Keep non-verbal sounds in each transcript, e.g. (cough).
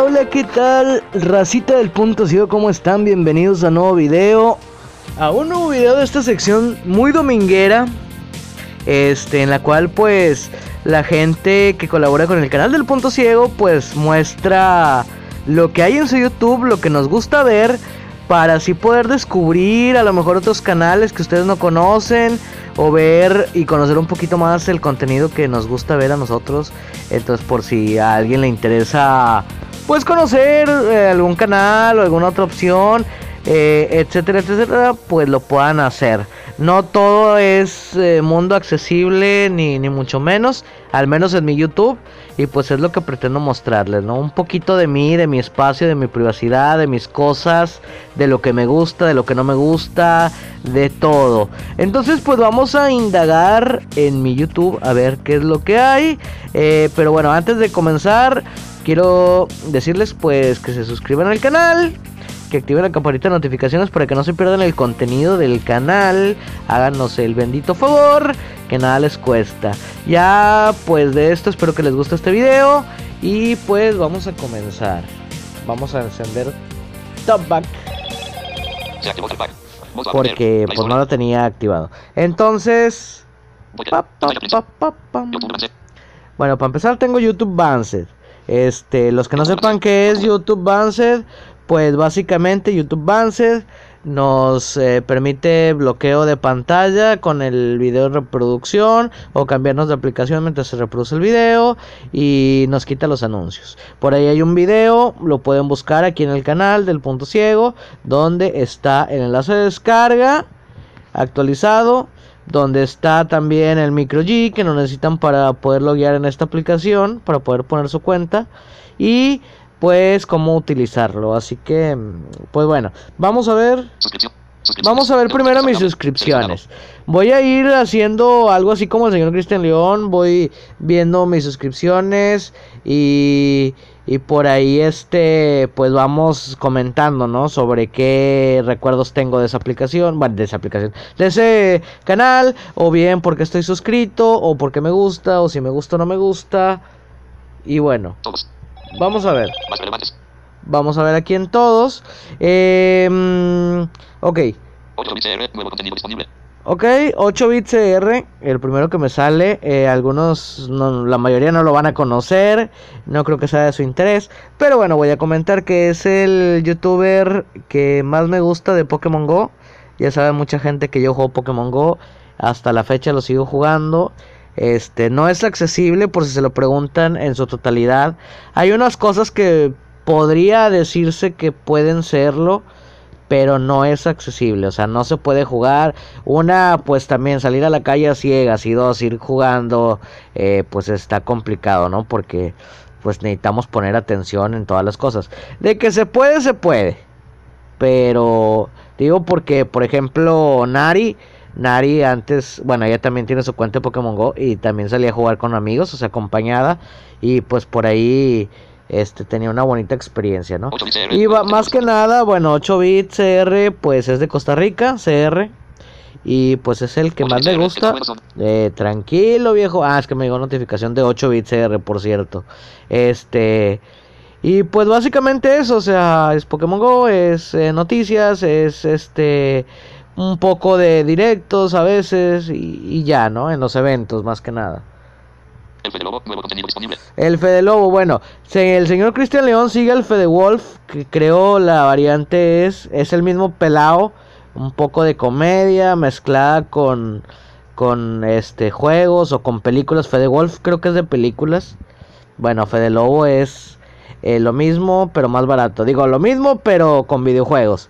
Hola, ¿qué tal? Racita del punto ciego, ¿cómo están? Bienvenidos a un nuevo video. A un nuevo video de esta sección muy dominguera. Este, en la cual pues la gente que colabora con el canal del punto ciego pues muestra lo que hay en su YouTube, lo que nos gusta ver para así poder descubrir a lo mejor otros canales que ustedes no conocen o ver y conocer un poquito más el contenido que nos gusta ver a nosotros. Entonces por si a alguien le interesa pues conocer eh, algún canal o alguna otra opción, eh, etcétera, etcétera, pues lo puedan hacer. No todo es eh, mundo accesible, ni, ni mucho menos, al menos en mi YouTube. Y pues es lo que pretendo mostrarles, ¿no? Un poquito de mí, de mi espacio, de mi privacidad, de mis cosas, de lo que me gusta, de lo que no me gusta, de todo. Entonces pues vamos a indagar en mi YouTube a ver qué es lo que hay. Pero bueno, antes de comenzar, quiero decirles pues que se suscriban al canal que activen la campanita de notificaciones para que no se pierdan el contenido del canal. Háganos el bendito favor, que nada les cuesta. Ya pues de esto espero que les guste este video y pues vamos a comenzar. Vamos a encender Top Back. Porque pues no lo tenía activado. Entonces... bueno, para empezar tengo YouTube Bansed. Este, los que no sepan qué es YouTube Bansed, pues básicamente YouTube Bansed nos eh, permite bloqueo de pantalla con el video de reproducción o cambiarnos de aplicación mientras se reproduce el video y nos quita los anuncios. Por ahí hay un video, lo pueden buscar aquí en el canal del punto ciego, donde está el enlace de descarga actualizado, donde está también el micro G que no necesitan para poder loguear en esta aplicación, para poder poner su cuenta y pues cómo utilizarlo. Así que, pues bueno, vamos a ver. Vamos a ver primero mis suscripciones. Voy a ir haciendo algo así como el señor Cristian León. Voy viendo mis suscripciones y, y por ahí este, pues vamos comentando, ¿no? Sobre qué recuerdos tengo de esa aplicación, bueno, de esa aplicación, de ese canal, o bien porque estoy suscrito, o porque me gusta, o si me gusta o no me gusta. Y bueno. Vamos a ver. Vamos a ver aquí en todos. Eh, ok. 8 bits CR, nuevo contenido disponible. Ok, 8 bits CR, el primero que me sale. Eh, algunos, no, la mayoría no lo van a conocer. No creo que sea de su interés. Pero bueno, voy a comentar que es el youtuber que más me gusta de Pokémon Go. Ya sabe mucha gente que yo juego Pokémon Go. Hasta la fecha lo sigo jugando. Este, no es accesible por si se lo preguntan en su totalidad. Hay unas cosas que podría decirse que pueden serlo, pero no es accesible, o sea, no se puede jugar. Una, pues también salir a la calle a ciegas y dos, ir jugando, eh, pues está complicado, ¿no? Porque pues necesitamos poner atención en todas las cosas. De que se puede, se puede. Pero digo porque, por ejemplo, Nari Nari antes, bueno, ella también tiene su cuenta de Pokémon Go y también salía a jugar con amigos, o sea, acompañada y pues por ahí este tenía una bonita experiencia, ¿no? Y más que nada, bueno, 8 bit CR pues es de Costa Rica, CR. Y pues es el que más me gusta. Eh, tranquilo, viejo. Ah, es que me llegó notificación de 8 bits CR, por cierto. Este. Y pues básicamente eso, o sea, es Pokémon Go, es eh, noticias, es este un poco de directos a veces y, ya, ¿no? En los eventos más que nada. El Fede Lobo, nuevo contenido disponible. El Fede Lobo, bueno, el señor Cristian León sigue el Fede Wolf, que creo la variante es, es el mismo pelao, un poco de comedia mezclada con, con este juegos o con películas. Fede Wolf creo que es de películas. Bueno, Fede Lobo es eh, lo mismo, pero más barato. Digo, lo mismo, pero con videojuegos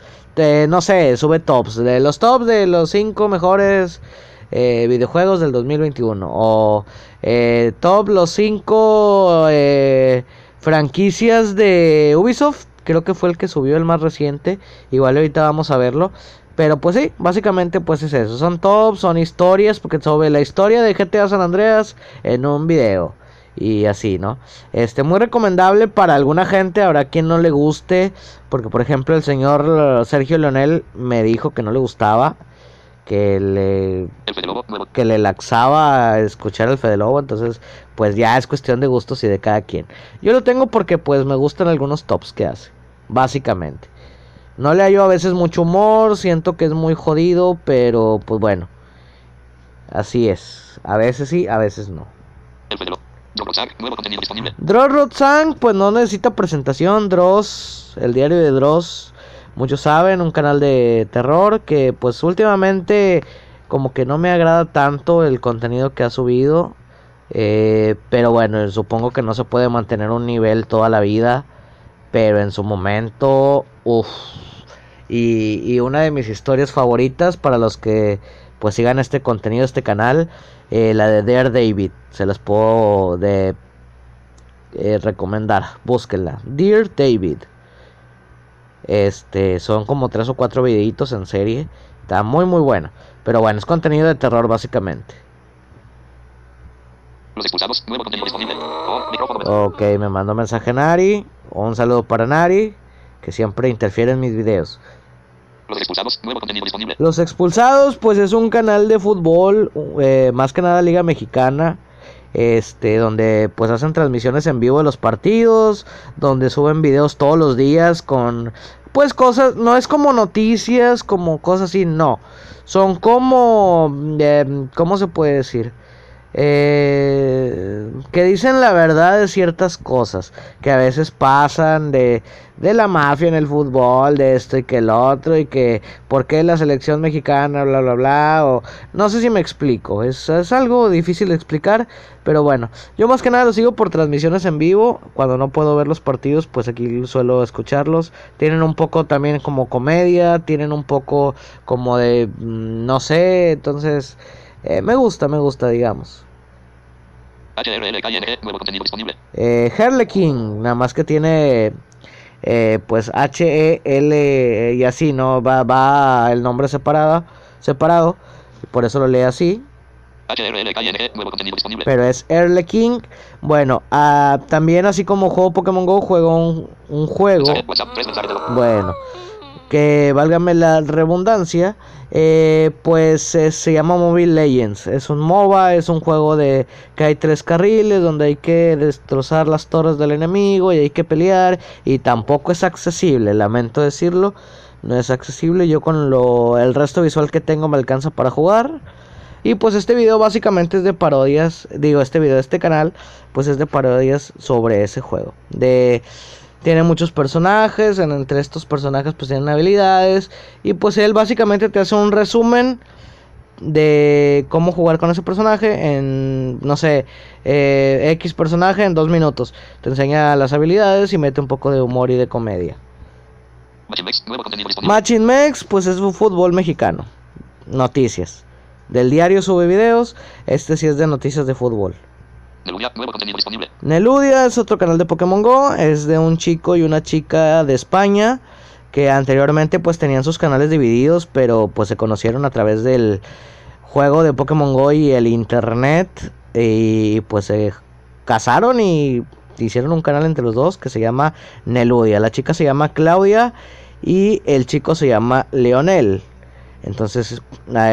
no sé, sube tops, de los tops de los 5 mejores eh, videojuegos del 2021. O eh, top los 5 eh, franquicias de Ubisoft. Creo que fue el que subió el más reciente. Igual ahorita vamos a verlo. Pero pues sí, básicamente pues es eso. Son tops, son historias. Porque sobre la historia de GTA San Andreas en un video y así, ¿no? Este, muy recomendable para alguna gente, habrá quien no le guste, porque por ejemplo el señor Sergio Leonel me dijo que no le gustaba, que le que le laxaba escuchar el Fede Lobo, entonces pues ya es cuestión de gustos y de cada quien. Yo lo tengo porque pues me gustan algunos tops que hace, básicamente. No le hallo a veces mucho humor, siento que es muy jodido, pero pues bueno. Así es. A veces sí, a veces no. Dross Rotzang, pues no necesita presentación. Dross, el diario de Dross, muchos saben, un canal de terror que pues últimamente como que no me agrada tanto el contenido que ha subido. Eh, pero bueno, supongo que no se puede mantener un nivel toda la vida. Pero en su momento, uff. Y, y una de mis historias favoritas para los que pues sigan este contenido, este canal, eh, la de Dare David. Se las puedo de, eh, recomendar. Búsquenla. Dear David. Este, son como tres o cuatro videitos en serie. Está muy muy bueno. Pero bueno, es contenido de terror básicamente. Los expulsados, nuevo contenido disponible. Oh, micrófono. Ok, me mandó mensaje Nari. Un saludo para Nari. Que siempre interfiere en mis videos. Los expulsados, nuevo contenido disponible. Los Expulsados, pues es un canal de fútbol, eh, más que nada Liga Mexicana, este, donde pues hacen transmisiones en vivo de los partidos, donde suben videos todos los días con, pues cosas, no es como noticias, como cosas así, no, son como, eh, ¿cómo se puede decir? Eh, que dicen la verdad de ciertas cosas que a veces pasan de, de la mafia en el fútbol, de esto y que el otro, y que por qué la selección mexicana, bla, bla, bla, o no sé si me explico, es, es algo difícil de explicar, pero bueno, yo más que nada lo sigo por transmisiones en vivo, cuando no puedo ver los partidos, pues aquí suelo escucharlos, tienen un poco también como comedia, tienen un poco como de, mm, no sé, entonces... Eh, me gusta, me gusta, digamos. HRLKING, nuevo contenido disponible. Eh, Harlequin, nada más que tiene eh, pues H-E-L y así, ¿no? Va, va el nombre separado, separado, por eso lo lee así. Nuevo contenido disponible. Pero es Harlequin. Bueno, ah, también así como juego Pokémon Go, juego un, juego. Bueno, que válgame la redundancia, eh, pues eh, se llama Mobile Legends. Es un MOBA, es un juego de que hay tres carriles donde hay que destrozar las torres del enemigo y hay que pelear y tampoco es accesible, lamento decirlo, no es accesible. Yo con lo el resto visual que tengo me alcanza para jugar. Y pues este video básicamente es de parodias, digo, este video, este canal, pues es de parodias sobre ese juego. De tiene muchos personajes, en- entre estos personajes pues tienen habilidades y pues él básicamente te hace un resumen de cómo jugar con ese personaje en, no sé, eh, X personaje en dos minutos. Te enseña las habilidades y mete un poco de humor y de comedia. Machin Mex, pues es un fútbol mexicano. Noticias. Del diario sube videos. Este sí es de noticias de fútbol. Neludia, es otro canal de Pokémon Go. Es de un chico y una chica de España. Que anteriormente pues tenían sus canales divididos. Pero pues se conocieron a través del juego de Pokémon Go y el internet. Y pues se casaron y hicieron un canal entre los dos que se llama Neludia. La chica se llama Claudia y el chico se llama Leonel. Entonces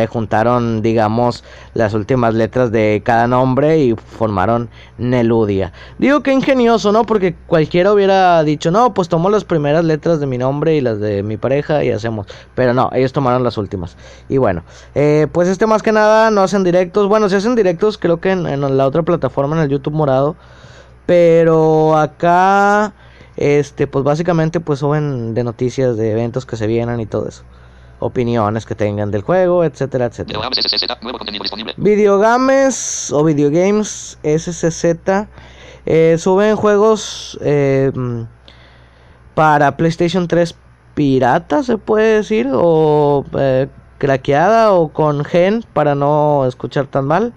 juntaron, digamos, las últimas letras de cada nombre y formaron Neludia. Digo que ingenioso, ¿no? Porque cualquiera hubiera dicho, no, pues tomo las primeras letras de mi nombre y las de mi pareja y hacemos. Pero no, ellos tomaron las últimas. Y bueno, eh, pues este más que nada no hacen directos. Bueno, si hacen directos, creo que en, en la otra plataforma, en el YouTube morado. Pero acá, este, pues básicamente pues suben de noticias de eventos que se vienen y todo eso. Opiniones que tengan del juego, etcétera, etcétera. Videogames SCZ, nuevo contenido disponible. Videogames o Videogames SCZ eh, suben juegos eh, para PlayStation 3 pirata, se puede decir, o eh, craqueada o con gen para no escuchar tan mal.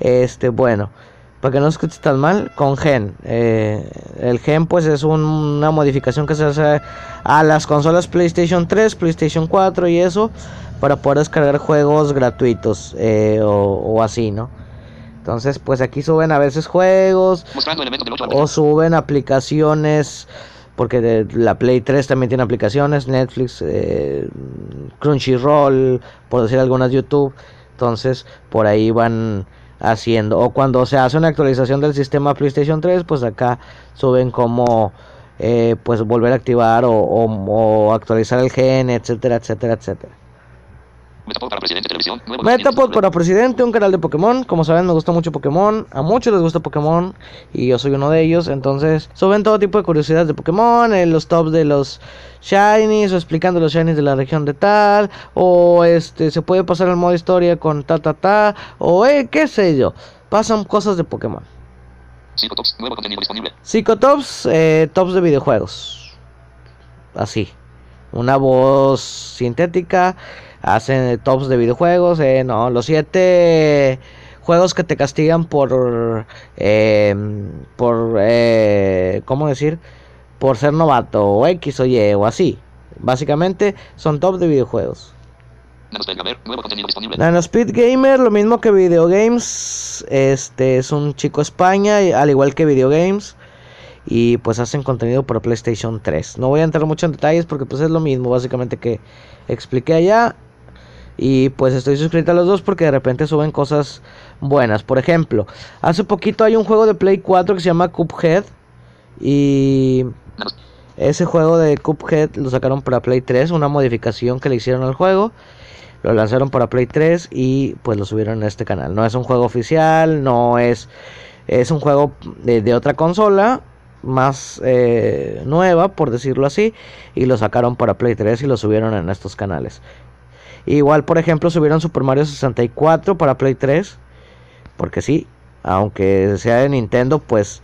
Este, bueno, para que no escuche tan mal, con gen. Eh, el gen pues es un- una modificación que se hace a las consolas PlayStation 3, PlayStation 4 y eso para poder descargar juegos gratuitos eh, o, o así, ¿no? Entonces pues aquí suben a veces juegos Mostrando elementos del 8 al o suben aplicaciones porque de- la Play 3 también tiene aplicaciones, Netflix, eh, Crunchyroll, por decir algunas YouTube. Entonces, por ahí van haciendo. O cuando se hace una actualización del sistema PlayStation 3, pues acá suben como eh, pues volver a activar o, o- o actualizar el gen, etcétera, etcétera, etcétera. Metapod para presidente televisión. Metapod para presidente, un canal de Pokémon. Como saben, me gusta mucho Pokémon. A muchos les gusta Pokémon. Y yo soy uno de ellos. Entonces, suben todo tipo de curiosidades de Pokémon. eh, los tops de los Shinies. O explicando los Shinies de la región de tal. O este, se puede pasar el modo historia con ta ta ta. O eh, qué sé yo. Pasan cosas de Pokémon. Cinco tops. Nuevo contenido disponible. Psicotops, eh, tops de videojuegos. Así. Una voz sintética. Hacen tops de videojuegos. eh, no, los siete juegos que te castigan por. eh, por. eh, ¿Cómo decir? Por ser novato. O X o Y o así. Básicamente son tops de videojuegos. Nanospeed Gamer. Nuevo contenido disponible. Nanospeed Gamer, lo mismo que Video Games. Este es un chico España, al igual que Video Games. Y pues hacen contenido para PlayStation 3. No voy a entrar mucho en detalles porque pues es lo mismo básicamente que expliqué allá. Y pues estoy suscrito a los dos porque de repente suben cosas buenas. Por ejemplo, hace poquito hay un juego de Play 4 que se llama Cuphead. Y ese juego de Cuphead lo sacaron para Play 3, una modificación que le hicieron al juego. Lo lanzaron para Play 3 y pues lo subieron en este canal. No es un juego oficial, no es... Es un juego de, de otra consola, más eh, nueva, por decirlo así. Y lo sacaron para Play 3 y lo subieron en estos canales. Igual, por ejemplo, subieron Super Mario 64 para Play 3. Porque sí, aunque sea de Nintendo, pues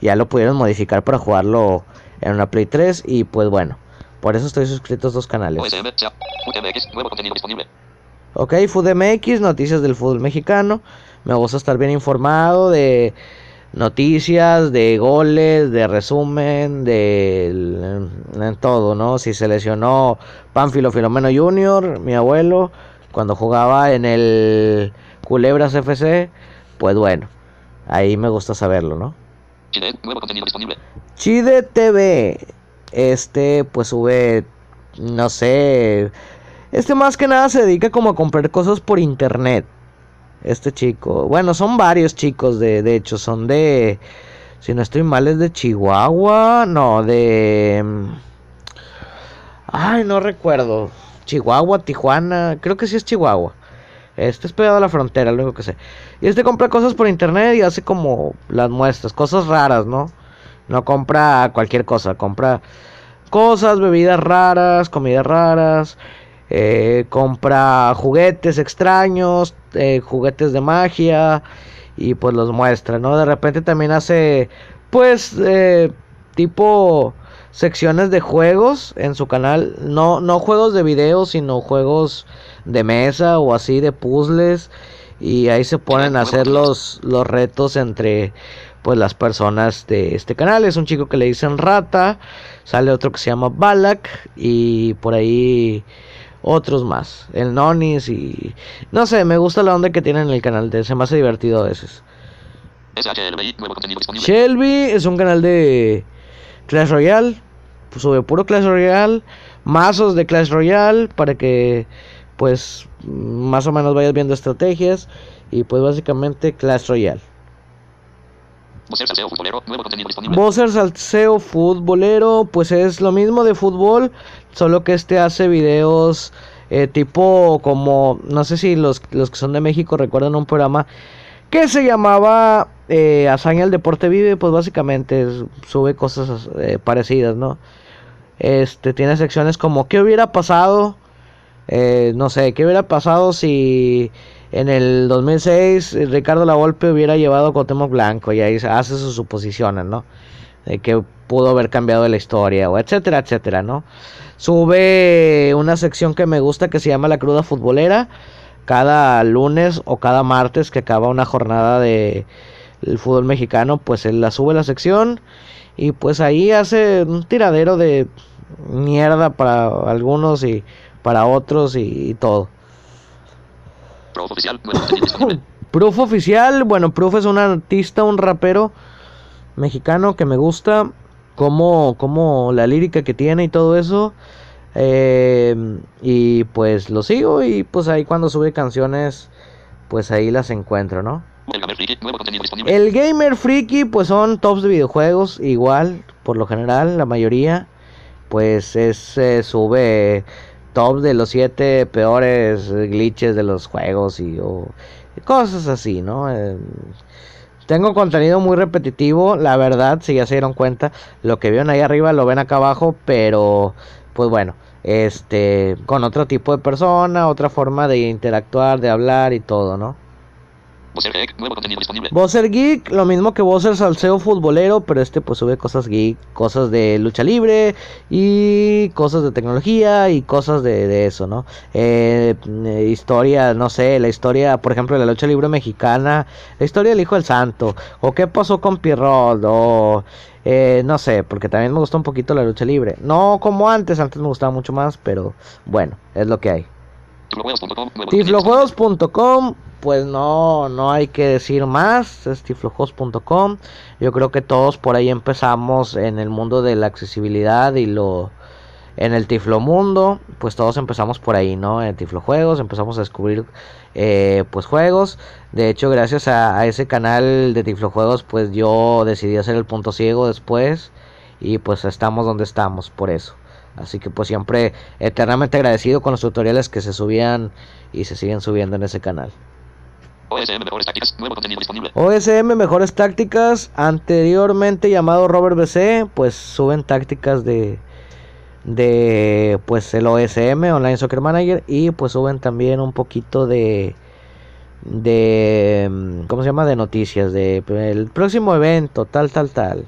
ya lo pudieron modificar para jugarlo en una Play 3. Y pues bueno, por eso estoy suscrito a estos canales. Nuevo contenido disponible. Ok, Food MX, noticias del fútbol mexicano. Me gusta estar bien informado de noticias, de goles, de resumen, de todo, ¿no? Si se lesionó Pánfilo Filomeno Jr., mi abuelo, cuando jugaba en el Culebras FC, pues bueno, ahí me gusta saberlo, ¿no? Chile. Nuevo contenido disponible. Chide TV. Este, pues sube, no sé. Este más que nada se dedica como a comprar cosas por internet. Este chico. Bueno, son varios chicos, de, de hecho, son de... Si no estoy mal, es de Chihuahua. No, de... mm, Ay, no recuerdo. Chihuahua, Tijuana. Creo que sí es Chihuahua. Este es pegado a la frontera, lo único que sé. Y este compra cosas por internet y hace como las muestras, cosas raras, ¿no? No compra cualquier cosa, compra cosas, bebidas raras, comidas raras, eh, compra juguetes extraños, eh, juguetes de magia y pues los muestra, ¿no? De repente también hace pues eh, tipo secciones de juegos en su canal, no, no juegos de video, sino juegos de mesa o así de puzzles y ahí se ponen a hacer los, los retos entre pues las personas de este canal. Es un chico que le dicen Rata, sale otro que se llama Balak y por ahí otros más, el Nonis y no sé, me gusta la onda que tienen en el canal, de, se me hace divertido a veces. Nuevo. Shelby es un canal de Clash Royale, pues sube puro Clash Royale, mazos de Clash Royale para que pues más o menos vayas viendo estrategias y pues básicamente Clash Royale. Vocer Salseo Futbolero. Nuevo contenido disponible. Bowser Salseo Futbolero, pues es lo mismo de fútbol, solo que este hace videos eh, tipo como, no sé si los, los que son de México recuerdan un programa que se llamaba eh, Hazaña el Deporte Vive, pues básicamente sube cosas eh, parecidas, ¿no? Este tiene secciones como ¿qué hubiera pasado? Eh, no sé, ¿qué hubiera pasado si en el 2006 eh, Ricardo Lavolpe hubiera llevado a Blanco? Y ahí hace sus suposiciones, ¿no? De que pudo haber cambiado la historia, o etcétera, etcétera, ¿no? Sube una sección que me gusta que se llama La Cruda Futbolera. Cada lunes o cada martes que acaba una jornada de el fútbol mexicano, pues él la sube la sección y pues ahí hace un tiradero de mierda para algunos y para otros y, y todo. Pro oficial. Disponible. Proof oficial, bueno, (laughs) Proof es un artista, un rapero mexicano que me gusta. como, como la lírica que tiene y todo eso. Eh, y pues lo sigo y pues ahí cuando sube canciones, pues ahí las encuentro, ¿no? El Gamer Friki, nuevo contenido disponible. El Gamer Freaky, pues son tops de videojuegos, igual, por lo general, la mayoría, pues es eh, sube tops de los siete peores glitches de los juegos y o, cosas así, ¿no? Eh, tengo contenido muy repetitivo, la verdad, si ya se dieron cuenta, lo que vieron ahí arriba lo ven acá abajo, pero pues bueno, este, con otro tipo de persona, otra forma de interactuar, de hablar y todo, ¿no? Bowser Geek, nuevo contenido disponible. Bowser Geek, lo mismo que Bowser Salseo Futbolero, pero este pues sube cosas geek, cosas de lucha libre y cosas de tecnología y cosas de, de eso, ¿no? Eh, eh, historia, no sé, la historia, por ejemplo, de la lucha libre mexicana, la historia del Hijo del Santo, o qué pasó con Pierrot, o eh, no sé, porque también me gustó un poquito la lucha libre. No como antes, antes me gustaba mucho más, pero bueno, es lo que hay. Tiflojuegos.com, pues no, no hay que decir más, es. Yo creo que todos por ahí empezamos en el mundo de la accesibilidad y lo en el Tiflomundo, pues todos empezamos por ahí, ¿no? En Tiflojuegos, empezamos a descubrir eh, pues juegos. De hecho, gracias a ese canal de Tiflojuegos, pues yo decidí hacer el punto ciego después y pues estamos donde estamos por eso. Así que pues siempre eternamente agradecido con los tutoriales que se subían y se siguen subiendo en ese canal. OSM Mejores Tácticas, nuevo contenido disponible. OSM Mejores Tácticas, anteriormente llamado Robert BC, pues suben tácticas de de pues el OSM Online Soccer Manager y pues suben también un poquito de de mm, ¿cómo se llama? de noticias de el próximo evento, tal tal tal.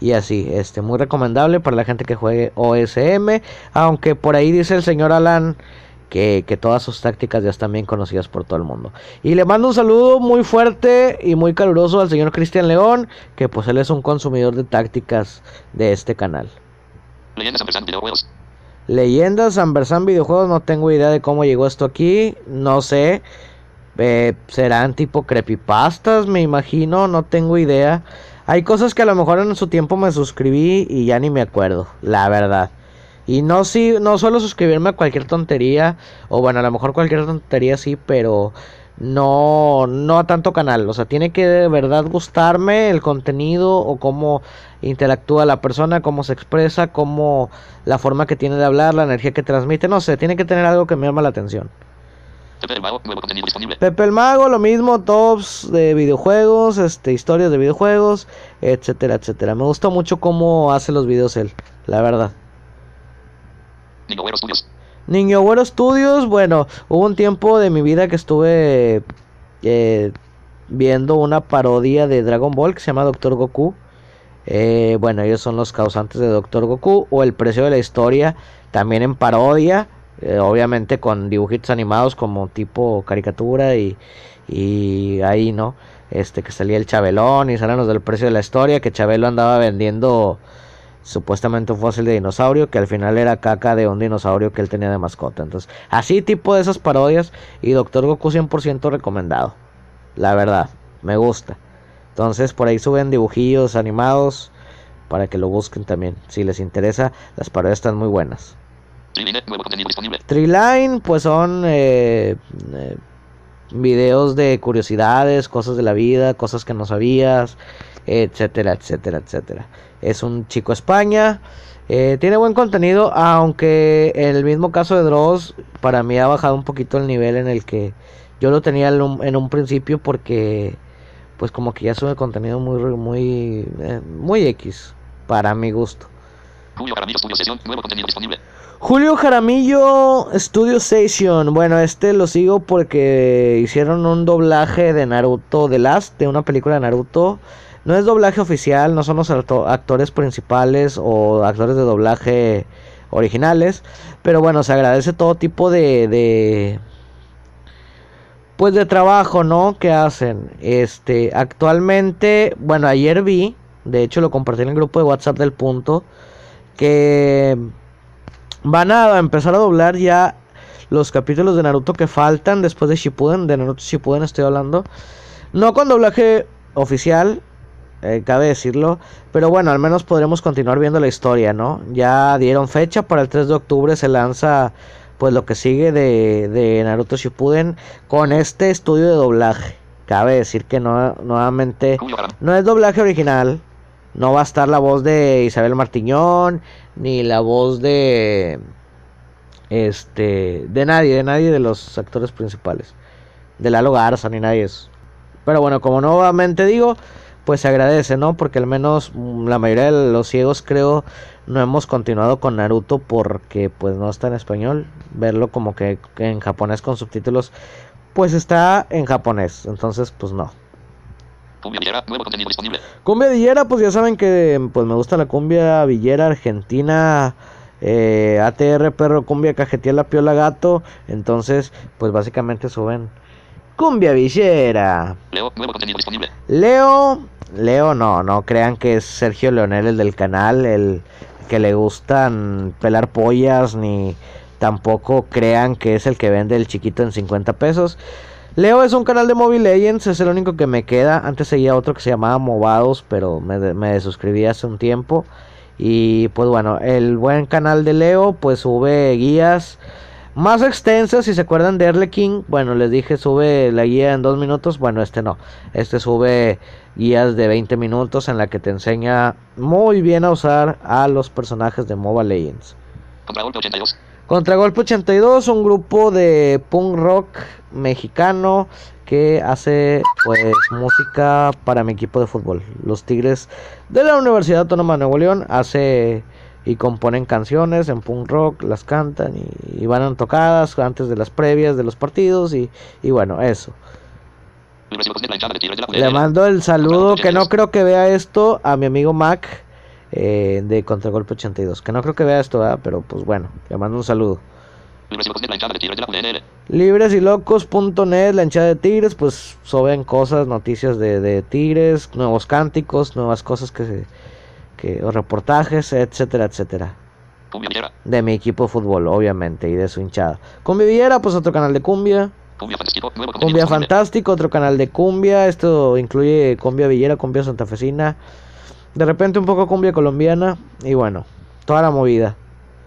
Y así, este muy recomendable para la gente que juegue OSM, aunque por ahí dice el señor Alan que, que, todas sus tácticas ya están bien conocidas por todo el mundo. Y le mando un saludo muy fuerte y muy caluroso al señor Cristian León, que pues él es un consumidor de tácticas de este canal. Leyendas Ampersand Videojuegos. Leyendas Ambersan Videojuegos, no tengo idea de cómo llegó esto aquí, no sé. Eh, serán tipo creepypastas, me imagino, no tengo idea. Hay cosas que a lo mejor en su tiempo me suscribí y ya ni me acuerdo, la verdad. Y no sí, no suelo suscribirme a cualquier tontería, o bueno, a lo mejor cualquier tontería sí, pero no no a tanto canal, o sea, tiene que de verdad gustarme el contenido o cómo interactúa la persona, cómo se expresa, cómo la forma que tiene de hablar, la energía que transmite, no sé, tiene que tener algo que me llama la atención. Pepe el Mago, nuevo contenido disponible. Pepe el Mago, lo mismo, tops de videojuegos, este, historias de videojuegos, etcétera, etcétera. Me gusta mucho cómo hace los videos él, la verdad. Niño Güero Studios. Niño Güero Studios, bueno, hubo un tiempo de mi vida que estuve eh, viendo una parodia de Dragon Ball que se llama Doctor Goku. Eh, bueno, ellos son los causantes de Doctor Goku o El precio de la historia, también en parodia, eh, obviamente con dibujitos animados como tipo caricatura y, y ahí, ¿no? Este que salía el Chabelón y salen los del precio de la historia, que Chabelo andaba vendiendo supuestamente un fósil de dinosaurio que al final era caca de un dinosaurio que él tenía de mascota. Entonces, así tipo de esas parodias y Doctor Goku 100% recomendado. La verdad, me gusta. Entonces, por ahí suben dibujillos animados para que lo busquen también. Si les interesa, las parodias están muy buenas. Triline, pues son eh, eh, videos de curiosidades, cosas de la vida, cosas que no sabías, etcétera, etcétera, etcétera. Es un chico España. Eh, tiene buen contenido, aunque en el mismo caso de Dross, para mí ha bajado un poquito el nivel en el que yo lo tenía en un, en un principio porque pues como que ya sube contenido muy muy eh, muy X para mi gusto. Julio Jaramillo Studio Sesión, nuevo contenido disponible. Julio Jaramillo Studio Station. Bueno, este lo sigo porque hicieron un doblaje de Naruto The Last, de una película de Naruto. No es doblaje oficial, no son los acto- actores principales o actores de doblaje originales. Pero bueno, se agradece todo tipo de, de pues de trabajo, ¿no? Que hacen. Este, actualmente, bueno, ayer vi, de hecho lo compartí en el grupo de WhatsApp del punto, que van a empezar a doblar ya los capítulos de Naruto que faltan después de Shippuden, de Naruto Shippuden estoy hablando. No con doblaje oficial, eh, cabe decirlo. Pero bueno, al menos podremos continuar viendo la historia, ¿no? Ya dieron fecha para el 3 de octubre se lanza pues lo que sigue de, de Naruto Shippuden con este estudio de doblaje. Cabe decir que no, nuevamente no es doblaje original. No va a estar la voz de Isabel Martiñón, ni la voz de este de nadie, de nadie de los actores principales. De Lalo Garza ni nadie eso. Pero bueno, como nuevamente digo, pues se agradece, ¿no? Porque al menos mm, la mayoría de los ciegos creo no hemos continuado con Naruto porque pues no está en español. Verlo como que que en japonés con subtítulos pues está en japonés. Entonces pues no. Cumbia Villera, nuevo contenido disponible. Cumbia villera, pues ya saben que pues me gusta la cumbia villera argentina. eh, ATR perro, cumbia cajetía la piola gato. Entonces, pues básicamente suben cumbia villera. Leo, nuevo contenido disponible. Leo, Leo no, no crean que es Sergio Leonel el del canal, el que le gustan pelar pollas, ni tampoco crean que es el que vende el chiquito en 50 pesos. Leo es un canal de Mobile Legends, es el único que me queda. Antes seguía otro que se llamaba Movados, pero me, me desuscribí hace un tiempo. Y pues bueno, el buen canal de Leo pues sube guías más extensas. Si se acuerdan de Erleking, bueno, les dije sube la guía en dos minutos. Bueno, este no, este sube guías de 20 minutos en la que te enseña muy bien a usar a los personajes de Mobile Legends. Contragolpe 82. Contragolpe 82, un grupo de punk rock mexicano que hace pues música para mi equipo de fútbol. Los Tigres de la Universidad Autónoma de Nuevo León hace y componen canciones en punk rock, las cantan y, y van en tocadas antes de las previas de los partidos y, y bueno, eso. Le mando el saludo que no creo que vea esto a mi amigo Mac eh, de Contragolpe 82. Que no creo que vea esto, ¿verdad? pero pues bueno, le mando un saludo. La UDL. Libresilocos.net, la hinchada de Tigres, pues suben cosas, noticias de, de Tigres, nuevos cánticos, nuevas cosas que se, que, o reportajes, etcétera, etcétera. Cumbia. De mi equipo de fútbol, obviamente, y de su hinchada. Cumbia Villera, pues otro canal de cumbia. Cumbia Fantástico, nuevo contenido Cumbia disponible. Fantástico, otro canal de cumbia. Esto incluye cumbia villera, cumbia santafesina. De repente un poco cumbia colombiana. Y bueno, toda la movida.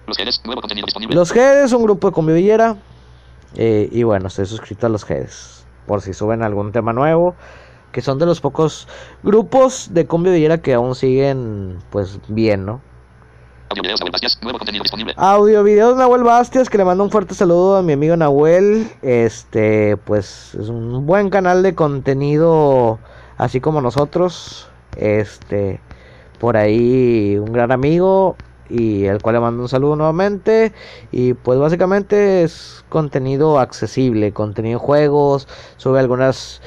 Los Genes, nuevo contenido disponible. Los Jedes, un grupo de cumbia villera. Eh, y bueno, estoy suscrito a los Jedes. Por si suben algún tema nuevo. Que son de los pocos grupos de cumbia villera que aún siguen pues bien, ¿no? Audio videos Nahuel Bastias, nuevo contenido disponible. Audio videos Nahuel Bastias, que le mando un fuerte saludo a mi amigo Nahuel. Este, pues es un buen canal de contenido, así como nosotros. Este, por ahí un gran amigo y el cual le mando un saludo nuevamente. Y pues básicamente es contenido accesible, contenido juegos, sube algunas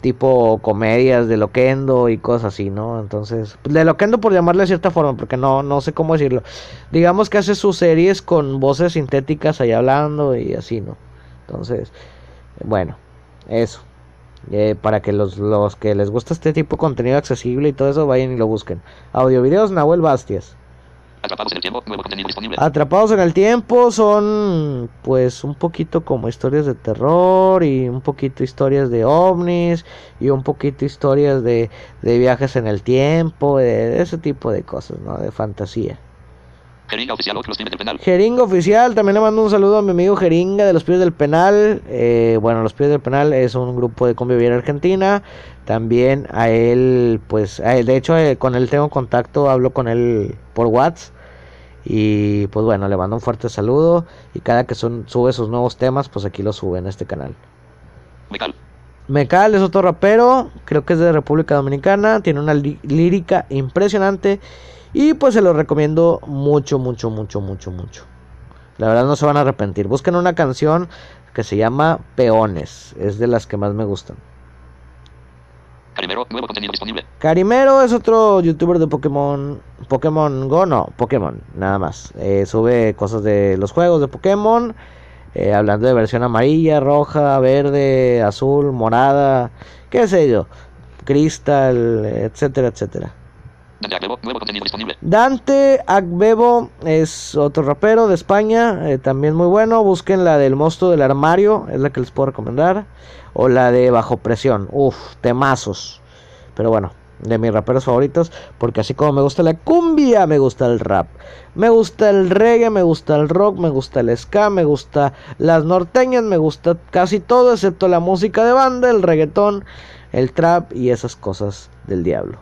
tipo comedias de Loquendo y cosas así, ¿no? Entonces, de Loquendo por llamarle de cierta forma, porque no, no sé cómo decirlo. Digamos que hace sus series con voces sintéticas ahí hablando y así, ¿no? Entonces, bueno, eso. Eh, para que los, los que les gusta este tipo de contenido accesible y todo eso vayan y lo busquen. Audio videos Nahuel Bastias. Atrapados en el tiempo, nuevo contenido disponible. Atrapados en el tiempo son pues un poquito como historias de terror y un poquito historias de ovnis y un poquito historias de, de viajes en el tiempo, de, de ese tipo de cosas, ¿no? De fantasía. Jeringa oficial, los crímenes del penal. Jeringa oficial, también le mando un saludo a mi amigo Jeringa de los Pies del Penal. Eh, bueno, los Pies del Penal es un grupo de convivir argentina. También a él, pues, a él, de hecho, eh, con él tengo contacto, hablo con él por WhatsApp. Y pues bueno, le mando un fuerte saludo. Y cada que son, sube sus nuevos temas, pues aquí los sube en este canal. Mecal. Mecal es otro rapero, creo que es de República Dominicana, tiene una lí- lírica impresionante y pues se lo recomiendo mucho, mucho, mucho, mucho, mucho. La verdad no se van a arrepentir. Busquen una canción que se llama Peones, es de las que más me gustan. Carimero, nuevo contenido disponible. Carimero es otro youtuber de Pokémon. Pokémon Go, no, Pokémon, nada más. Eh, sube cosas de los juegos de Pokémon. eh, hablando de versión amarilla, roja, verde, azul, morada, qué sé yo. Crystal, etcétera, etcétera. Dante Acbebo, nuevo contenido disponible. Dante Agbebo es otro rapero de España, eh, también muy bueno. Busquen la del monstruo del armario, es la que les puedo recomendar. O la de Bajo Presión, uff, temazos. Pero bueno, de mis raperos favoritos, porque así como me gusta la cumbia, me gusta el rap. Me gusta el reggae, me gusta el rock, me gusta el ska, me gusta las norteñas, me gusta casi todo excepto la música de banda, el reggaetón, el trap y esas cosas del diablo.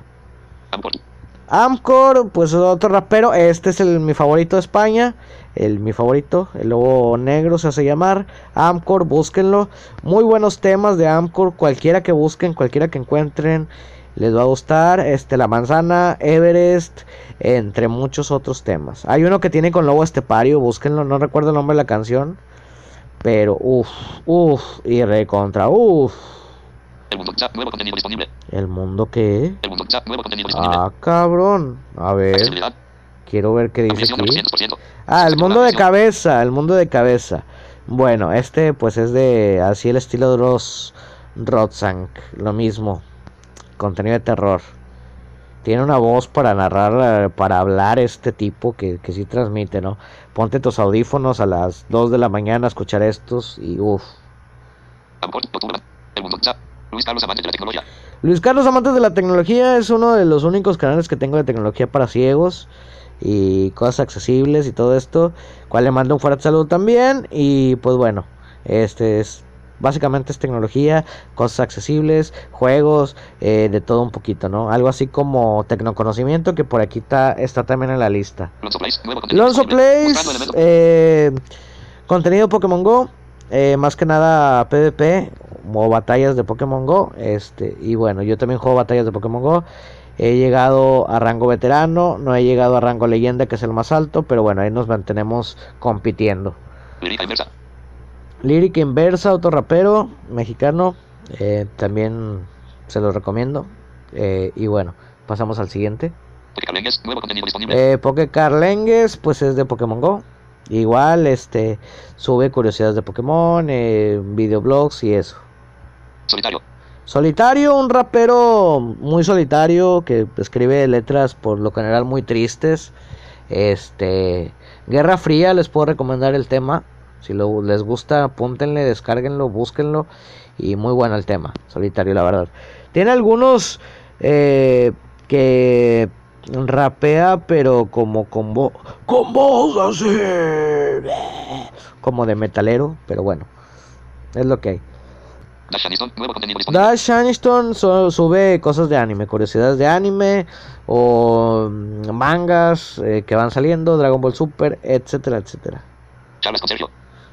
Amcor, pues otro rapero, este es el mi favorito de España, el mi favorito, el lobo negro se hace llamar, Amcor, búsquenlo, muy buenos temas de Amcor, cualquiera que busquen, cualquiera que encuentren, les va a gustar, este la manzana, Everest, entre muchos otros temas. Hay uno que tiene con lobo estepario, búsquenlo, no recuerdo el nombre de la canción, pero uff, uff, y recontra, uff, El mundo chat, nuevo contenido disponible. el mundo que, El mundo chat, nuevo contenido disponible. ah cabrón, a ver, quiero ver qué dice aquí. del 200%. Ah, el mundo de cabeza, el mundo de cabeza. Bueno, este pues es de así el estilo de los Rotzank, lo mismo. Contenido de terror. Tiene una voz para narrar, eh, para hablar este tipo que, que sí transmite, ¿no? Ponte tus audífonos a las 2 de la mañana a escuchar estos y uff. El mundo chat. Luis Carlos Amante de la tecnología. Luis Carlos Amantes de la Tecnología es uno de los únicos canales que tengo de tecnología para ciegos y cosas accesibles y todo esto. Cual le mando un fuerte saludo también. Y pues bueno, este es básicamente es tecnología, cosas accesibles, juegos, eh, de todo un poquito, ¿no? Algo así como tecnoconocimiento que por aquí está, está también en la lista. Lonzo Place, eh, contenido Pokémon Go, eh, más que nada PvP o batallas de Pokémon Go, este y bueno, yo también juego batallas de Pokémon Go. He llegado a rango veterano, no he llegado a rango leyenda que es el más alto, pero bueno, ahí nos mantenemos compitiendo. Lírica inversa. Lírica Inversa, otro rapero mexicano, eh, también se los recomiendo. Eh, y bueno, pasamos al siguiente. Pokecalengues, nuevo contenido disponible. Eh, Poke Carlengues, pues es de Pokémon Go. Igual, este, sube curiosidades de Pokémon, eh, videoblogs y eso. Solitario. Solitario, un rapero muy solitario que escribe letras por lo general muy tristes. Este, Guerra Fría, les puedo recomendar el tema. Si lo, les gusta, apúntenle, descárguenlo, búsquenlo. Y muy bueno el tema, solitario, la verdad. Tiene algunos eh, que rapea, pero como con, vo- con voz así. Como de metalero, pero bueno, es lo que hay. Dash Aniston, nuevo contenido disponible. Dash Aniston so- sube cosas de anime, curiosidades de anime o mm, mangas eh, que van saliendo, Dragon Ball Super, etcétera, etcétera. Charlas con Sergio.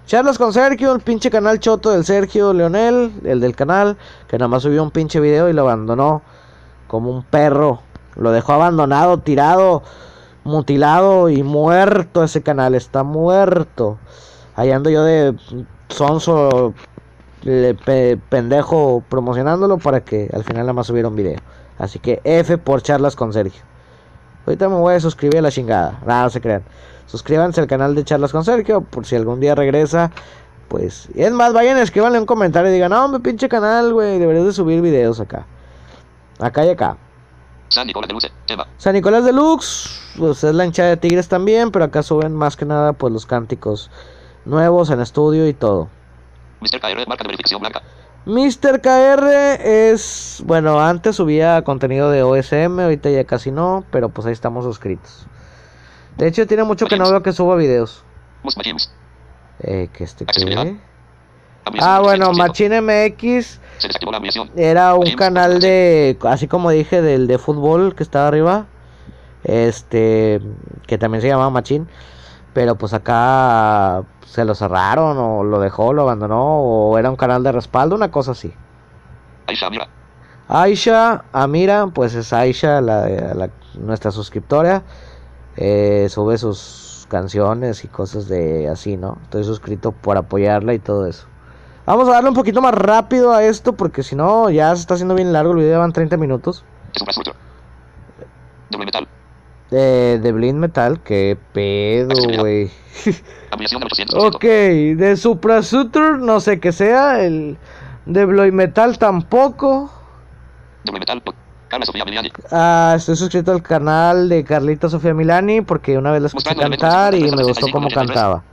Charlas con Sergio, el pinche canal choto del Sergio Leonel, el del canal, que nada más subió un pinche video y lo abandonó como un perro. Lo dejó abandonado, tirado, mutilado y muerto ese canal, está muerto. Ahí ando yo de sonso le- pe- pendejo promocionándolo para que al final nada más subiera un video. Así que F por charlas con Sergio. Ahorita me voy a suscribir a la chingada. Nada, no se crean. Suscríbanse al canal de charlas con Sergio por si algún día regresa. Pues, y es más, vayan, escríbanle un comentario y digan, no, hombre, pinche canal, güey, deberías de subir videos acá. Acá y acá. San Nicolás de Luce. Tema. San Nicolás Deluxe, pues es la hinchada de Tigres también, pero acá suben más que nada pues los cánticos nuevos en estudio y todo. Mr. KR, marca de verificación blanca. Mr. KR es, bueno, antes subía contenido de OSM, ahorita ya casi no, pero pues ahí estamos suscritos. De hecho, tiene mucho que no veo que suba videos. Eh, que este que... Ah, bueno, 200%. Machine MX era un canal de, así como dije, del de fútbol que estaba arriba. Este, que también se llamaba Machine. Pero pues acá se lo cerraron o lo dejó, lo abandonó o era un canal de respaldo, una cosa así. Aisha, mira. Aisha Amira, pues es Aisha, la, la- nuestra suscriptora. eh, sube sus canciones y cosas de así, ¿no? Estoy suscrito por apoyarla y todo eso. Vamos a darle un poquito más rápido a esto porque si no ya se está haciendo bien largo el video, van 30 minutos. Infrastructure. Doble metal. De, de Blind Metal, qué pedo, güey. Ampliación del 800%. ok, de Suprasutur, no sé qué sea. El de Bloy Metal tampoco. Doble metal. Carla Sofía Miliani. Ah, estoy suscrito al canal de Carlita Sofía Milani porque una vez la escuché cantar y me 50, gustó cómo 75, cantaba.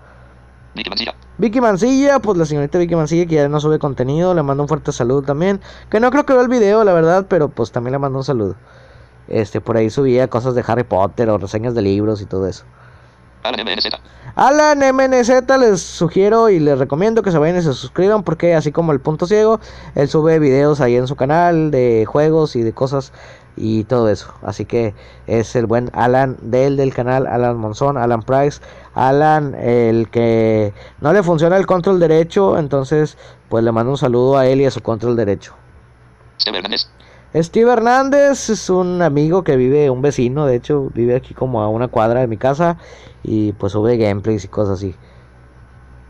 Vicky Mancilla. Vicky Mancilla, pues la señorita Vicky Mancilla que ya no sube contenido, le mando un fuerte saludo también. Que no creo que vea el video, la verdad, pero pues también le mando un saludo. Este, por ahí subía cosas de Harry Potter o reseñas de libros y todo eso. Alan MNZ. Alan MNZ les sugiero y les recomiendo que se vayan y se suscriban porque así como el punto ciego, él sube videos ahí en su canal de juegos y de cosas y todo eso. Así que es el buen Alan del del canal, Alan Monzón, Alan Price, Alan el que no le funciona el control derecho, entonces pues le mando un saludo a él y a su control derecho. Hernández. Steve Hernández es un amigo que vive, un vecino, de hecho, vive aquí como a una cuadra de mi casa y pues sube gameplays y cosas así.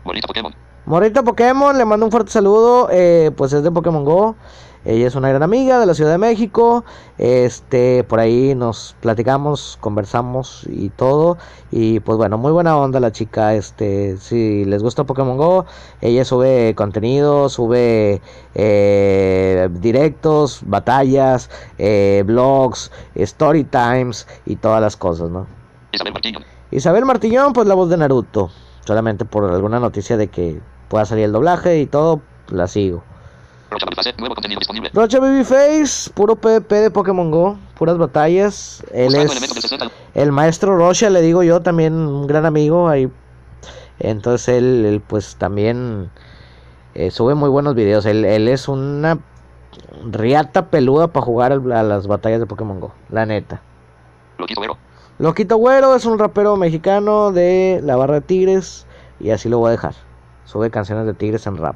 Morita Pokémon. Morita Pokémon, le mando un fuerte saludo, eh, pues es de Pokémon Go. Ella es una gran amiga de la Ciudad de México. Este, por ahí nos platicamos, conversamos y todo. Y pues bueno, muy buena onda la chica. Este, si les gusta Pokémon Go, ella sube contenido, sube eh, directos, batallas, eh, blogs, story times y todas las cosas, ¿no? Isabel Martínez. Isabel Martillón, pues la voz de Naruto. Solamente por alguna noticia de que pueda salir el doblaje y todo, la sigo. Rocha Boniface. Nuevo contenido disponible. Rocha Babyface, puro PvP de Pokémon Go, puras batallas. Él es 60. el maestro Rocha, le digo yo, también un gran amigo ahí. Entonces él, él, pues también eh, sube muy buenos videos. Él, él es una riata peluda para jugar a las batallas de Pokémon Go, la neta. Loquito Vero. Loquito Güero es un rapero mexicano de la barra de Tigres y así lo voy a dejar. Sube canciones de Tigres en rap.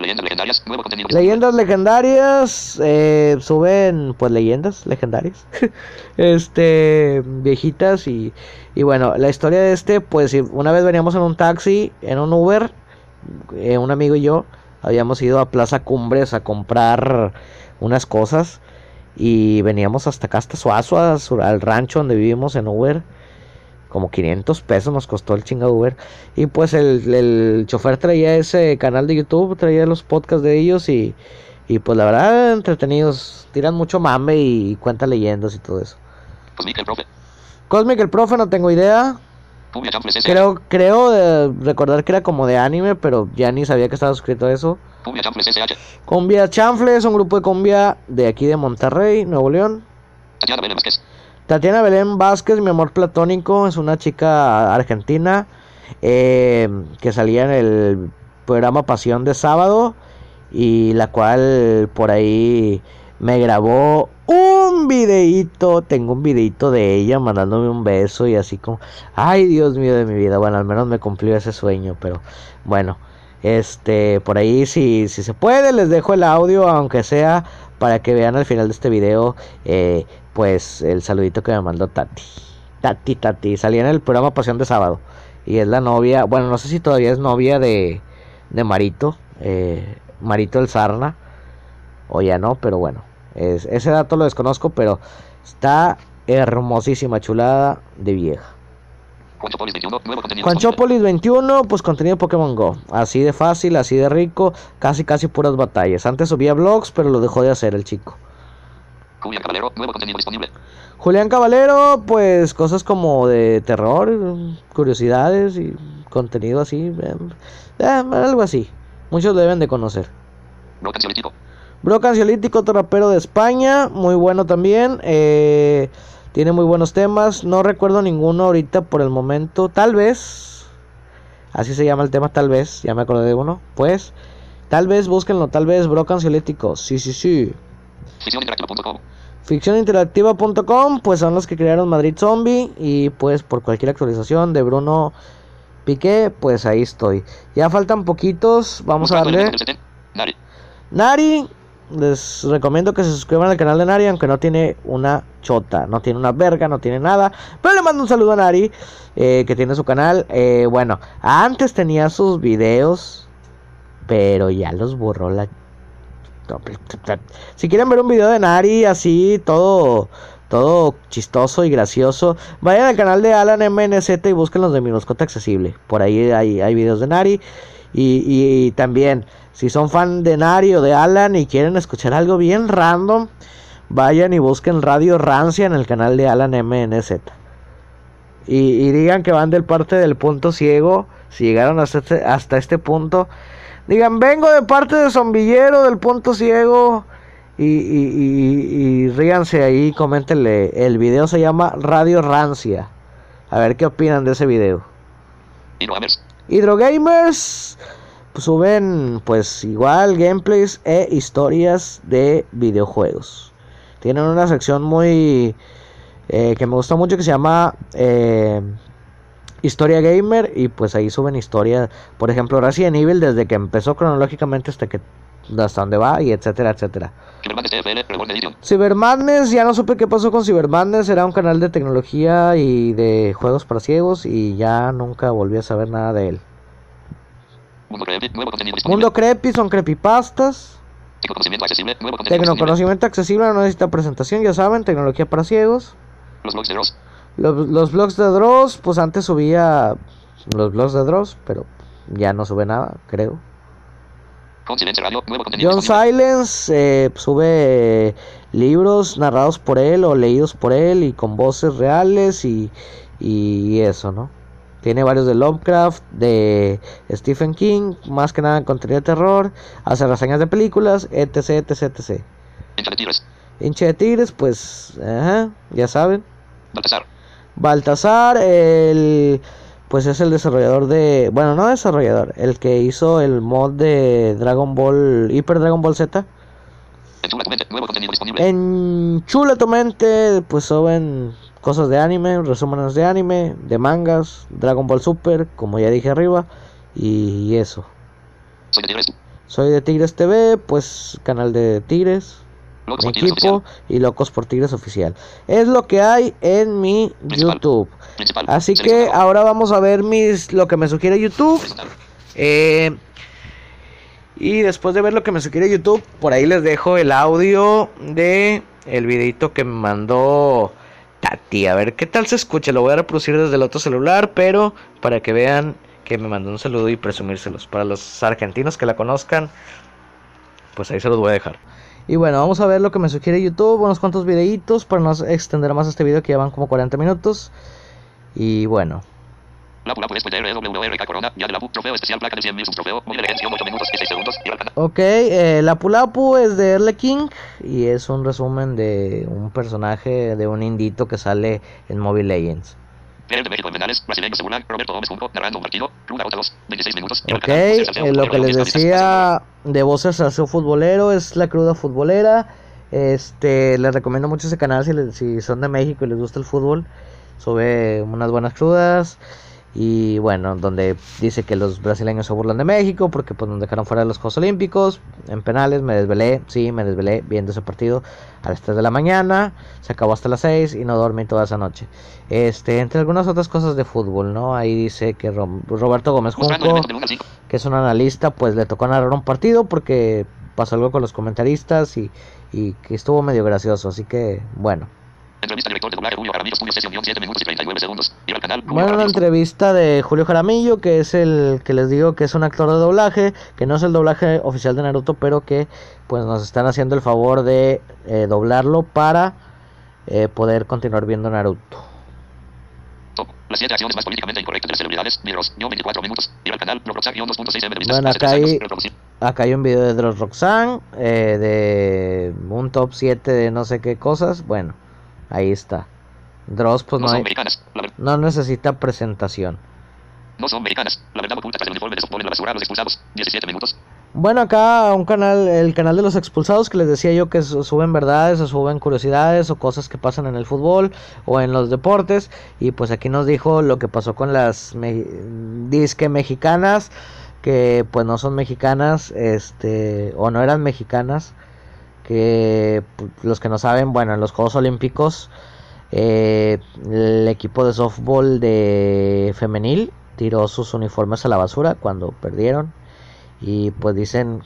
Leyendas legendarias. Nuevo contenido. Leyendas legendarias, eh, suben pues leyendas legendarias, (laughs) este, viejitas y, y bueno, la historia de este, pues si una vez veníamos en un taxi, en un Uber, eh, un amigo y yo, habíamos ido a Plaza Cumbres a comprar unas cosas y veníamos hasta acá, hasta Suazo, a su- al rancho donde vivimos en Uber. Como 500 pesos nos costó el chinga Uber. Y pues el, el chofer traía ese canal de YouTube, traía los podcasts de ellos y, y pues la verdad entretenidos. Tiran mucho mame y cuentan leyendas y todo eso. Cosmic el profe. Cosmic el profe, no tengo idea. Chanfles. Creo, creo eh, recordar que era como de anime, pero ya ni sabía que estaba suscrito a eso. Cumbia Chanfles SH. Cumbia Chanfle es un grupo de cumbia de aquí de Monterrey, Nuevo León. Tatiana Vázquez. Tatiana Belén Vázquez, mi amor platónico, es una chica argentina eh, que salía en el programa Pasión de Sábado y la cual por ahí me grabó un videíto, tengo un videíto de ella mandándome un beso y así como, ay Dios mío de mi vida, bueno, al menos me cumplió ese sueño, pero bueno, este, por ahí si, si se puede les dejo el audio, aunque sea para que vean al final de este video, eh, pues el saludito que me mandó Tati. Tati, Tati, salía en el programa Pasión de Sábado. Y es la novia, bueno, no sé si todavía es novia de, de Marito, eh, Marito el Sarna, o ya no, pero bueno, es, ese dato lo desconozco, pero está hermosísima, chulada de vieja. Juanchopolis 21. Nuevo contenido disponible. Juanchopolis 21, pues contenido Pokémon Go. Así de fácil, así de rico, casi casi puras batallas. Antes subía vlogs, pero lo dejó de hacer el chico. Julián Caballero. Nuevo contenido disponible. Julián Caballero, pues cosas como de terror, curiosidades y contenido así, eh, eh, algo así. Muchos lo deben de conocer. Bro. Bro Canciolítico, otro rapero de España, muy bueno también. eh, tiene muy buenos temas. No recuerdo ninguno ahorita por el momento. Tal vez, así se llama el tema, tal vez. Ya me acordé de uno. Pues, tal vez búsquenlo, tal vez Bro Canciolítico. Sí, sí, sí. Ficcioninteractiva.com. Ficcioninteractiva.com, pues son los que crearon Madrid Zombie. Y pues por cualquier actualización de Bruno Piqué, pues ahí estoy. Ya faltan poquitos. Vamos a darle. elementos del 70. Nari. Nari, les recomiendo que se suscriban al canal de Nari, aunque no tiene una chota, no tiene una verga, no tiene nada. Pero le mando un saludo a Nari, eh, que tiene su canal. Eh, bueno, antes tenía sus videos, pero ya los borró la... Si quieren ver un video de Nari así, todo, todo chistoso y gracioso, vayan al canal de Alan MNZ y busquen los de mi mascota accesible. Por ahí hay, hay videos de Nari. Y, y también, si son fan de Nari o de Alan y quieren escuchar algo bien random, vayan y busquen Radio Rancia en el canal de Alan MNZ. Y, y digan que van del parte del punto ciego si llegaron hasta este, hasta este punto, digan, vengo de parte de Zombillero del Punto Ciego. Y, y, y, ríanse ahí, coméntenle. El video se llama Radio Rancia. A ver qué opinan de ese video. Hidrogamers. Hydrogamers pues, suben pues igual gameplays e historias de videojuegos. Tienen una sección muy eh, que me gusta mucho que se llama eh, Historia Gamer y pues ahí suben historias, por ejemplo Resident Evil desde que empezó cronológicamente hasta que hasta dónde va y etcétera, etcétera. Cybermadness ya no supe qué pasó con Cybermadness, era un canal de tecnología y de juegos para ciegos y ya nunca volví a saber nada de él. Mundo Creepy, nuevo contenido disponible. Mundo Creepy son creepypastas. Tecnoconocimiento accesible, nuevo contenido. Tecnoconocimiento accesible, no necesita presentación, ya saben, tecnología para ciegos. Los blogs de Ross. Los, los blogs de Dross, pues antes subía los blogs de Dross, pero ya no sube nada, creo. Radio, nuevo John. Silence eh, sube libros narrados por él o leídos por él y con voces reales y, y eso, ¿no? Tiene varios de Lovecraft, de Stephen King, más que nada contenido de terror, hace reseñas de películas, etc, etc, etc. Hincha de Tigres. Hincha de Tigres, pues, ajá, ya saben. Baltasar. Baltasar, el pues es el desarrollador de, bueno, no desarrollador, el que hizo el mod de Dragon Ball, Hyper Dragon Ball Z. En Chula tu mente, nuevo contenido disponible. En Chulatomente, pues suben cosas de anime, resúmenes de anime, de mangas, Dragon Ball Super, como ya dije arriba, y eso. Soy de Tigres. Soy de Tigres TV, pues canal de Tigres, Locos mi equipo y Locos por Tigres oficial. Es lo que hay en mi Principal. YouTube. Principal. Así que ahora vamos a ver mis lo que me sugiere YouTube. Eh, y después de ver lo que me sugiere YouTube, por ahí les dejo el audio de el videito que me mandó Tati. A ver qué tal se escucha. Lo voy a reproducir desde el otro celular, pero para que vean que me mandó un saludo y presumírselos. Para los argentinos que la conozcan, pues ahí se los voy a dejar. Y bueno, vamos a ver lo que me sugiere YouTube, unos cuantos videitos para no extender más este video que ya van como 40 minutos. Y bueno, Lapu Lapu después de RWRK Corona, ya de Lapu, trofeo especial, placa de 100 mil, subtrofeo, muy elegancia, 8 minutos y 6 segundos, y al canal. Ok, eh, Lapu Lapu es de Erle King y es un resumen de un personaje de un indito que sale en Mobile Legends. Real de México en Menales, brasileño Segura, Roberto Gómez Junco, narrando un partido, Ruta Ruta 2, 26 minutos, y al Ok, canal. José Salceo, lo que les 10 vistas, decía de voces hacia futbolero es la cruda futbolera. Este, les recomiendo mucho ese canal si, les- si son de México y les gusta el fútbol. Sube unas buenas crudas. Y bueno, donde dice que los brasileños se burlan de México porque pues nos dejaron fuera de los Juegos Olímpicos. En penales me desvelé, sí, me desvelé viendo ese partido a las 3 de la mañana. Se acabó hasta las 6 y no dormí toda esa noche. Este, entre algunas otras cosas de fútbol, ¿no? Ahí dice que Ro- Roberto Gómez Junco elementos del 1 al 5. que es un analista, pues le tocó narrar un partido porque pasó algo con los comentaristas y, y que estuvo medio gracioso. Así que, bueno. Entrevista director de doblaje Julio Jaramillo, Julio Sesión, guion, 7 minutos y 39 segundos. Ir al canal. Julio Bueno, la Jaramillo. entrevista de Julio Jaramillo, que es el que les digo que es un actor de doblaje, que no es el doblaje oficial de Naruto, pero que pues nos están haciendo el favor de eh, doblarlo para eh, poder continuar viendo Naruto. Top. Las 7 acciones más políticamente incorrectas de las celebridades. Miros, guion 24 minutos. Ir al canal. Roblox, guion 2.6 M de vistas. Bueno, acá hay-. Acá hay un video de Dross Roxanne, eh, de un top 7 de no sé qué cosas. Bueno, ahí está. Dross pues No no, hay- necesita presentación. No son americanas. La verdad oculta tras el uniforme de softball en la basura. Los expulsados. 17 minutos. Bueno, acá un canal, el canal de los expulsados que les decía yo que su- suben verdades o suben curiosidades o cosas que pasan en el fútbol o en los deportes y pues aquí nos dijo lo que pasó con las me- disque mexicanas que pues no son mexicanas, este o no eran mexicanas que pues, los que no saben, bueno, en los Juegos Olímpicos eh, el equipo de softball de femenil tiró sus uniformes a la basura cuando perdieron y pues dicen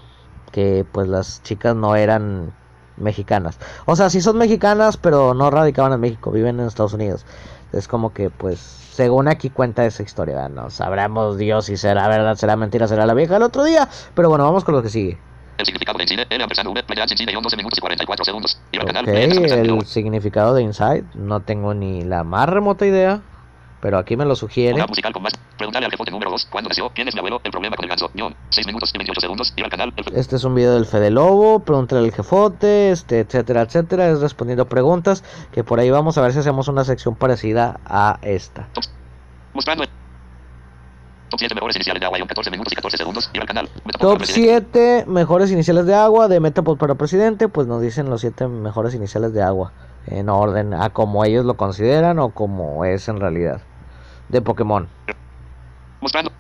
que pues las chicas no eran mexicanas. O sea, sí son mexicanas, pero no radicaban en México, viven en Estados Unidos. Es como que pues según aquí cuenta esa historia, no sabremos Dios si será verdad, será mentira, será la vieja el otro día, pero bueno, vamos con lo que sigue. El significado de Chile. L ampersand V. Playa en Chile, guion 12 minutos y 44 segundos. Ir al canal. Ok, Playa ampersand el significado de Inside, no tengo ni la más remota idea, pero aquí me lo sugiere. Una musical con más. Preguntarle al jefe número 2. ¿Cuándo nació? ¿Quién es mi abuelo? El problema con el ganso. Guión. 6 minutos y 28 segundos. Ir al canal. El... Este es un video del Fede Lobo, pregúntale al jefote, este, etcétera, etcétera. Es respondiendo preguntas que por ahí vamos a ver si hacemos una sección parecida a esta. Mostrando el... Top 7 mejores iniciales de agua. Guión. 14 minutos y 14 segundos. Ir al canal. Metapod Top para presidente. 7 mejores iniciales de agua de Metapod para presidente, pues nos dicen los 7 mejores iniciales de agua en orden a como ellos lo consideran o como es en realidad de Pokémon. Mostrando.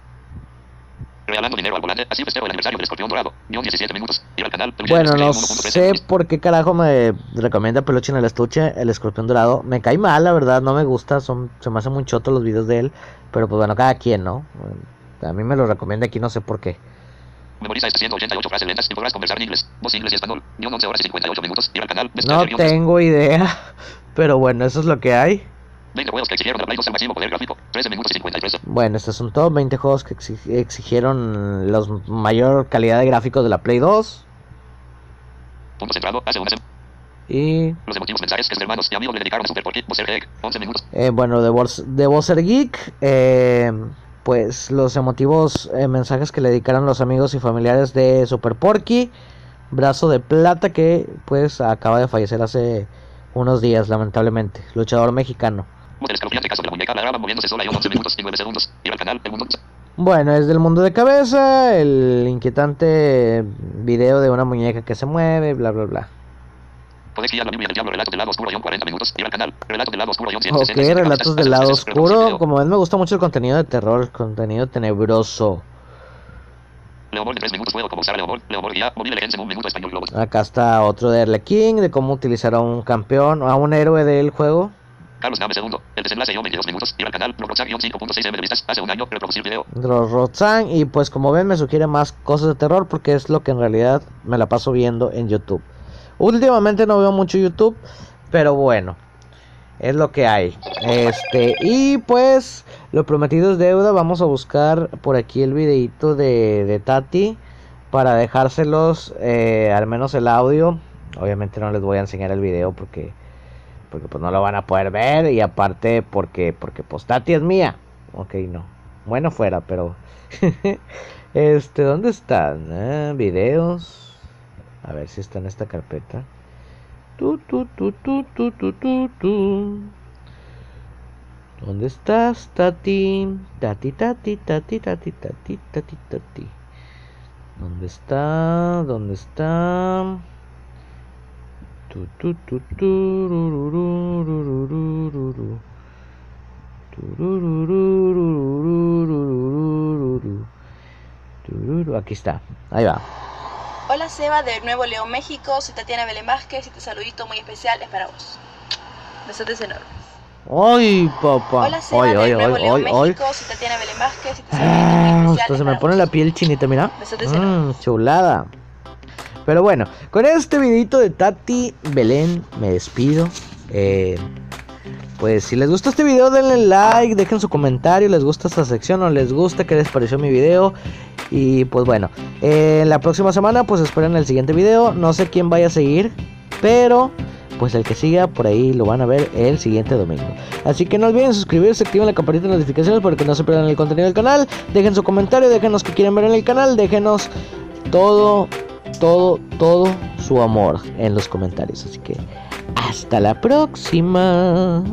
Regalando dinero al volante. Así festejo el aniversario del escorpión dorado. Guión 17 minutos. Ir al canal. Peluche Bueno, no 1.13. sé por qué carajo me recomienda Peluche en el estuche, el escorpión dorado. Me cae mal, la verdad, no me gusta, son, se me hacen muy chotos los videos de él. Pero pues bueno, cada quien, ¿no? A mí me lo recomienda aquí, no sé por qué. Memoriza estas 188 frases lentas y podrás conversar en inglés. Voz inglés y español. Guión 11 horas y 58 minutos. Ir al canal. No tengo idea, (laughs) pero bueno, eso es lo que hay. 20 juegos que exigieron 2 al máximo poder gráfico. 13 minutos y 53. Bueno, estos son todos 20 juegos que exi- exigieron la mayor calidad de gráficos de la Play 2. Punto centrado. Hace una. Y Los emotivos mensajes que sus hermanos y amigos le dedicaron a Super Porky. Bowser Egg. 11 minutos. eh, bueno, de, Bors- de Bowser Geek, eh, pues los emotivos eh, mensajes que le dedicaron los amigos y familiares de Super Porky. Brazo de plata que pues acaba de fallecer hace unos días, lamentablemente. Luchador mexicano. El escalofriante caso de la muñeca. La graba moviéndose sola. Guión 11 minutos y 9 segundos. Ir al canal. El mundo. Bueno, es del mundo de cabeza, el inquietante video de una muñeca que se mueve, bla, bla, bla. Guiar la del diablo. Relatos del lado oscuro. Guión 40 minutos. Ir al canal. Relatos del lado oscuro. Guión Ok, 160. relatos del lado oscuro. Como ven, me gusta mucho el contenido de terror, contenido tenebroso. Leomol de 3 minutos. Juego como usar a Leomol. Leomol guía. Móvil Legends en un minuto. Español Globos. Acá está otro de Erle King, de cómo utilizar a un campeón, a un héroe del juego. Carlos Nave segundo. El desenlace guion 22 minutos. Ir al canal. Guión 5.6 M de vistas. Hace un año. Reproducir video. Rotzan, y pues como ven me sugiere más cosas de terror porque es lo que en realidad me la paso viendo en YouTube. Últimamente no veo mucho YouTube, pero bueno, es lo que hay. Este, y pues lo prometido es deuda, vamos a buscar por aquí el videito de, de Tati para dejárselos, eh, al menos el audio. Obviamente no les voy a enseñar el video porque porque pues no lo van a poder ver y aparte porque porque pues Tati es mía. Ok, no. Bueno fuera, pero (laughs) este, ¿dónde están? Eh, videos. A ver si está en esta carpeta. Tu, tu, tu, tu, tu, tu, tu, tu. ¿Dónde estás, Tati? Tati, Tati, Tati, Tati, Tati, Tati, Tati. ¿Dónde está? ¿Dónde está? Tu, tu, tu, Aquí está, ahí va. Hola Seba de Nuevo León, México. Soy Tatiana Belén Vázquez y este saludito muy especial es para vos. Besotes enormes. ¡Ay, papá! Hola Seba de Nuevo hoy, León, México. Soy Tatiana Belén Vázquez y este saludito muy especial. Se me pone vos. la piel chinita, mira. Besotes mm, enormes. Chulada. Pero bueno, con este videito de Tati Belén me despido. Eh, pues si les gustó este video denle like, dejen su comentario, les gusta esta sección o les gusta, qué les pareció mi video. Y pues bueno, eh, la próxima semana pues esperen el siguiente video. No sé quién vaya a seguir, pero pues el que siga por ahí lo van a ver el siguiente domingo. Así que no olviden suscribirse, activen la campanita de notificaciones para que no se pierdan el contenido del canal. Dejen su comentario, déjenos que quieren ver en el canal, déjenos todo, todo, todo su amor en los comentarios. Así que hasta la próxima.